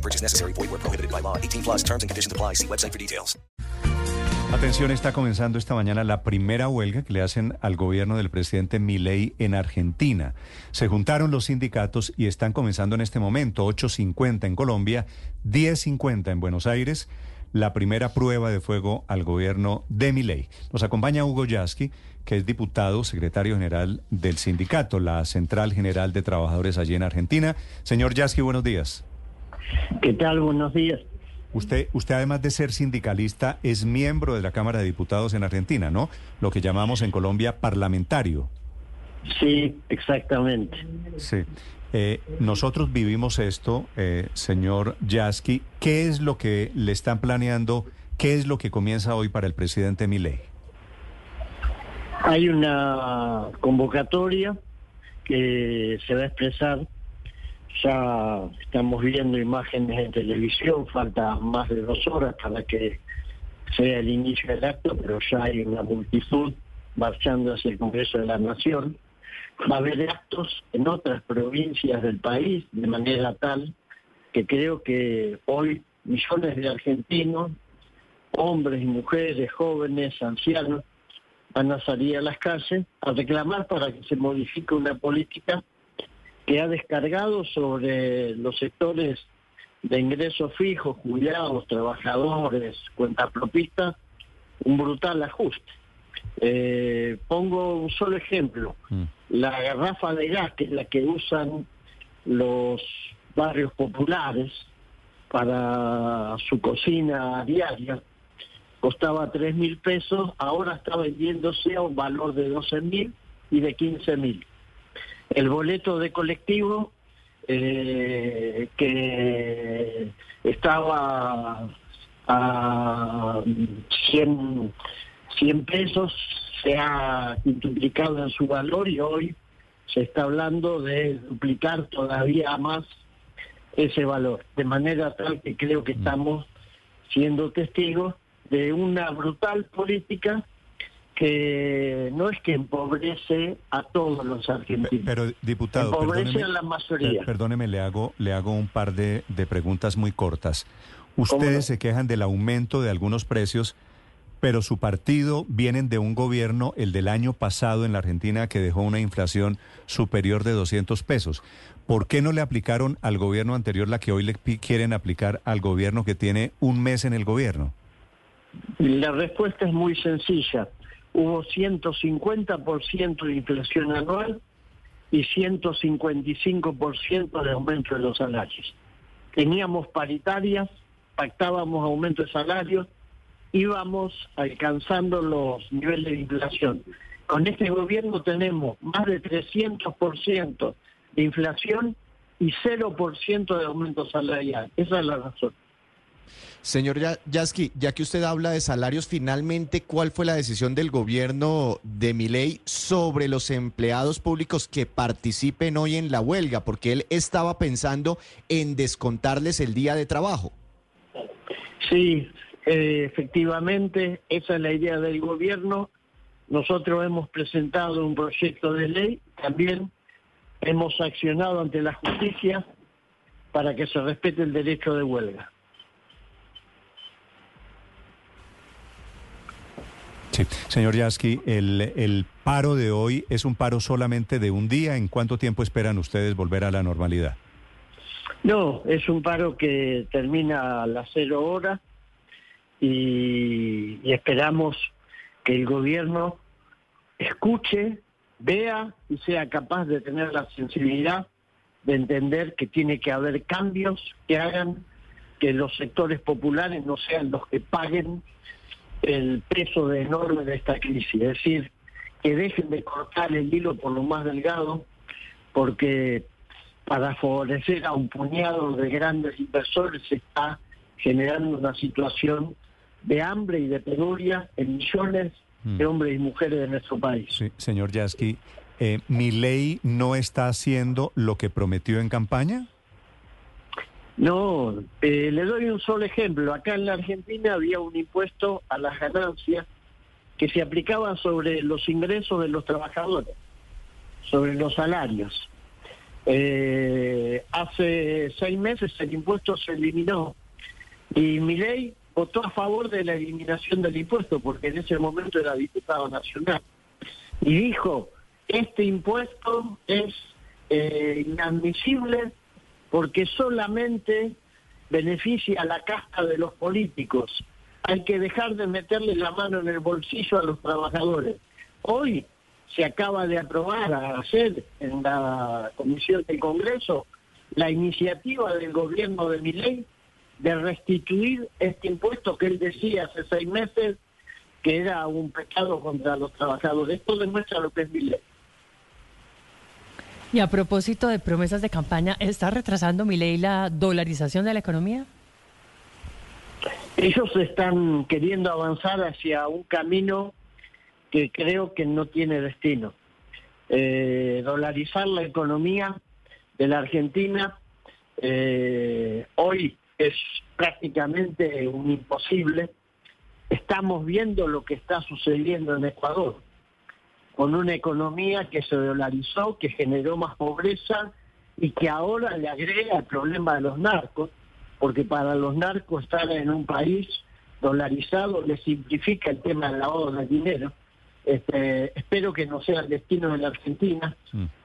No purchase necessary. Void where prohibited by law. 18 plus terms and conditions apply. See website for details. Atención, está comenzando esta mañana la primera huelga que le hacen al gobierno del presidente Milei en Argentina. Se juntaron los sindicatos y están comenzando en este momento, 8.50 en Colombia, 10.50 en Buenos Aires, la primera prueba de fuego al gobierno de Milei. Nos acompaña Hugo Yasky, que es diputado, secretario general del sindicato, la Central General de Trabajadores allí en Argentina. Señor Yasky, buenos días. ¿Qué tal? Buenos días. Usted, usted además de ser sindicalista, es miembro de la Cámara de Diputados en Argentina, ¿no? Lo que llamamos en Colombia parlamentario. Sí, exactamente. Sí. Eh, nosotros vivimos esto, eh, señor Yasky. ¿Qué es lo que le están planeando? ¿Qué es lo que comienza hoy para el presidente Milei? Hay una convocatoria que se va a expresar. Ya estamos viendo imágenes en televisión, falta más de dos horas para que sea el inicio del acto, pero ya hay una multitud marchando hacia el Congreso de la Nación. Va a haber actos en otras provincias del país de manera tal que creo que hoy millones de argentinos, hombres y mujeres, jóvenes, ancianos, van a salir a las calles a reclamar para que se modifique una política que ha descargado sobre los sectores de ingresos fijos, jubilados, trabajadores, cuentapropistas, un brutal ajuste. Eh, pongo un solo ejemplo. Mm. La garrafa de gas, que es la que usan los barrios populares para su cocina diaria, costaba 3 mil pesos, ahora está vendiéndose a un valor de 12 mil y de 15 mil. El boleto de colectivo eh, que estaba a 100, 100 pesos se ha multiplicado en su valor y hoy se está hablando de duplicar todavía más ese valor, de manera tal que creo que estamos siendo testigos de una brutal política que no es que empobrece a todos los argentinos. Pero, diputado, empobrece a la mayoría. per- perdóneme, le hago, le hago un par de, de preguntas muy cortas. ¿Cómo Ustedes no? se quejan del aumento de algunos precios, pero su partido vienen de un gobierno, el del año pasado en la Argentina, que dejó una inflación superior de 200 pesos. ¿Por qué no le aplicaron al gobierno anterior la que hoy le quieren aplicar al gobierno que tiene un mes en el gobierno? La respuesta es muy sencilla. Hubo 150% de inflación anual y 155% de aumento de los salarios. Teníamos paritarias, pactábamos aumento de salarios, íbamos alcanzando los niveles de inflación. Con este gobierno tenemos más de 300% de inflación y 0% de aumento salarial. Esa es la razón. Señor Ya- Yasky, ya que usted habla de salarios, finalmente, ¿cuál fue la decisión del gobierno de Milei sobre los empleados públicos que participen hoy en la huelga? Porque él estaba pensando en descontarles el día de trabajo. Sí, eh, efectivamente, esa es la idea del gobierno. Nosotros hemos presentado un proyecto de ley, también hemos accionado ante la justicia para que se respete el derecho de huelga. Sí, señor Yasky, el, el paro de hoy es un paro solamente de un día. ¿En cuánto tiempo esperan ustedes volver a la normalidad? No, es un paro que termina a las cero horas y, y esperamos que el gobierno escuche, vea y sea capaz de tener la sensibilidad de entender que tiene que haber cambios que hagan que los sectores populares no sean los que paguen el peso de enorme de esta crisis. Es decir, que dejen de cortar el hilo por lo más delgado, porque para favorecer a un puñado de grandes inversores se está generando una situación de hambre y de penuria en millones de hombres y mujeres de nuestro país. Sí, señor Yasky, eh, ¿mi ley no está haciendo lo que prometió en campaña? No, eh, le doy un solo ejemplo. Acá en la Argentina había un impuesto a las ganancias que se aplicaba sobre los ingresos de los trabajadores, sobre los salarios. Eh, hace seis meses el impuesto se eliminó y mi ley votó a favor de la eliminación del impuesto porque en ese momento era diputado nacional y dijo este impuesto es eh, inadmisible porque solamente beneficia a la casta de los políticos. Hay que dejar de meterle la mano en el bolsillo a los trabajadores. Hoy se acaba de aprobar a hacer en la Comisión del Congreso la iniciativa del gobierno de Miley de restituir este impuesto que él decía hace seis meses que era un pecado contra los trabajadores. Esto demuestra lo que es Miley. Y a propósito de promesas de campaña, ¿está retrasando mi ley la dolarización de la economía? Ellos están queriendo avanzar hacia un camino que creo que no tiene destino. Eh, dolarizar la economía de la Argentina eh, hoy es prácticamente un imposible. Estamos viendo lo que está sucediendo en Ecuador con una economía que se dolarizó, que generó más pobreza y que ahora le agrega el problema de los narcos, porque para los narcos estar en un país dolarizado le simplifica el tema del lavado de dinero. Este, espero que no sea el destino de la Argentina,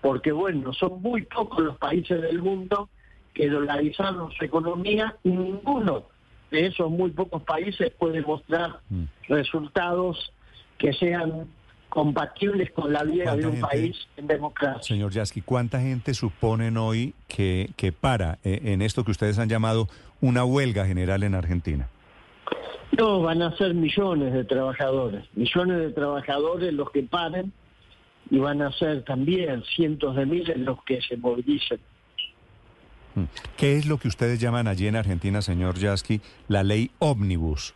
porque bueno, son muy pocos los países del mundo que dolarizaron su economía y ninguno de esos muy pocos países puede mostrar Mm. resultados que sean compatibles con la vida de ¿Cuánta un gente- país en democracia. Señor Yasky, ¿cuánta gente suponen hoy que, que para eh, en esto que ustedes han llamado una huelga general en Argentina? No, van a ser millones de trabajadores, millones de trabajadores los que paren y van a ser también cientos de miles los que se movilicen. Mm. ¿Qué es lo que ustedes llaman allí en Argentina, señor Yasky, la ley ómnibus?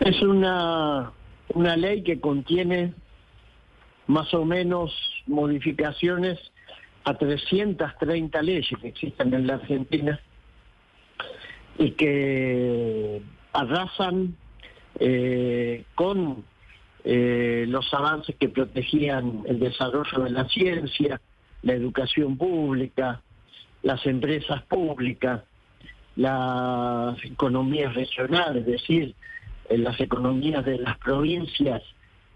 Es una, una ley que contiene más o menos modificaciones a 330 leyes que existen en la Argentina y que arrasan eh, con eh, los avances que protegían el desarrollo de la ciencia, la educación pública, las empresas públicas, las economías regionales, es decir, eh, las economías de las provincias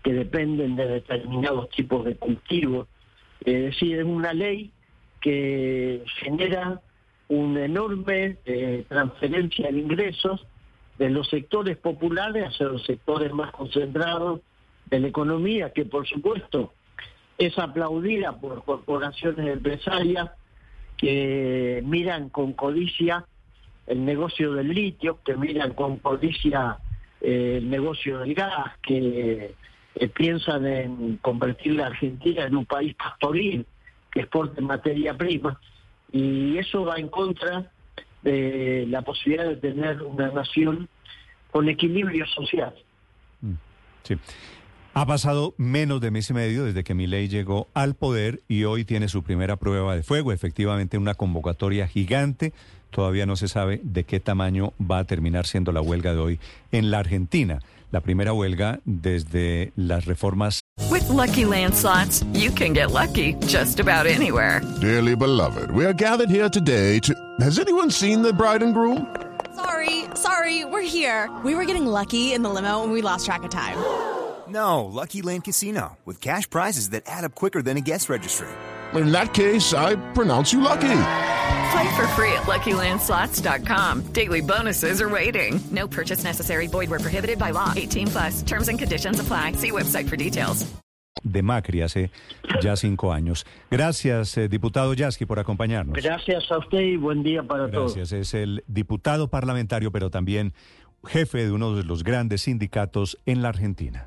que dependen de determinados tipos de cultivos. Es decir, es una ley que genera una enorme eh, transferencia de ingresos de los sectores populares hacia los sectores más concentrados de la economía, que por supuesto es aplaudida por corporaciones empresarias que miran con codicia el negocio del litio, que miran con codicia el negocio del gas, que eh, piensan en convertir la Argentina en un país pastoril que exporte materia prima. Y eso va en contra de la posibilidad de tener una nación con equilibrio social. Sí. Ha pasado menos de mes y medio desde que Milei llegó al poder y hoy tiene su primera prueba de fuego, efectivamente una convocatoria gigante. Todavía no se sabe de qué tamaño va a terminar siendo la huelga de hoy en la Argentina. La primera huelga desde las reformas With Lucky Land slots, you can get lucky just about anywhere. Dearly beloved, we are gathered here today to. Has anyone seen the bride and groom? Sorry, sorry, we're here. We were getting lucky in the limo and we lost track of time. No, Lucky Land Casino, with cash prizes that add up quicker than a guest registry. In that case, I pronounce you lucky. Play for free at LuckyLandSlots.com. Daily bonuses are waiting. No purchase necessary. Void where prohibited by law. 18 plus. Terms and conditions apply. See website for details. de Macri hace ya cinco años. Gracias, eh, diputado Yasky, por acompañarnos. Gracias a usted y buen día para todos. Gracias. Es el diputado parlamentario, pero también jefe de uno de los grandes sindicatos en la Argentina.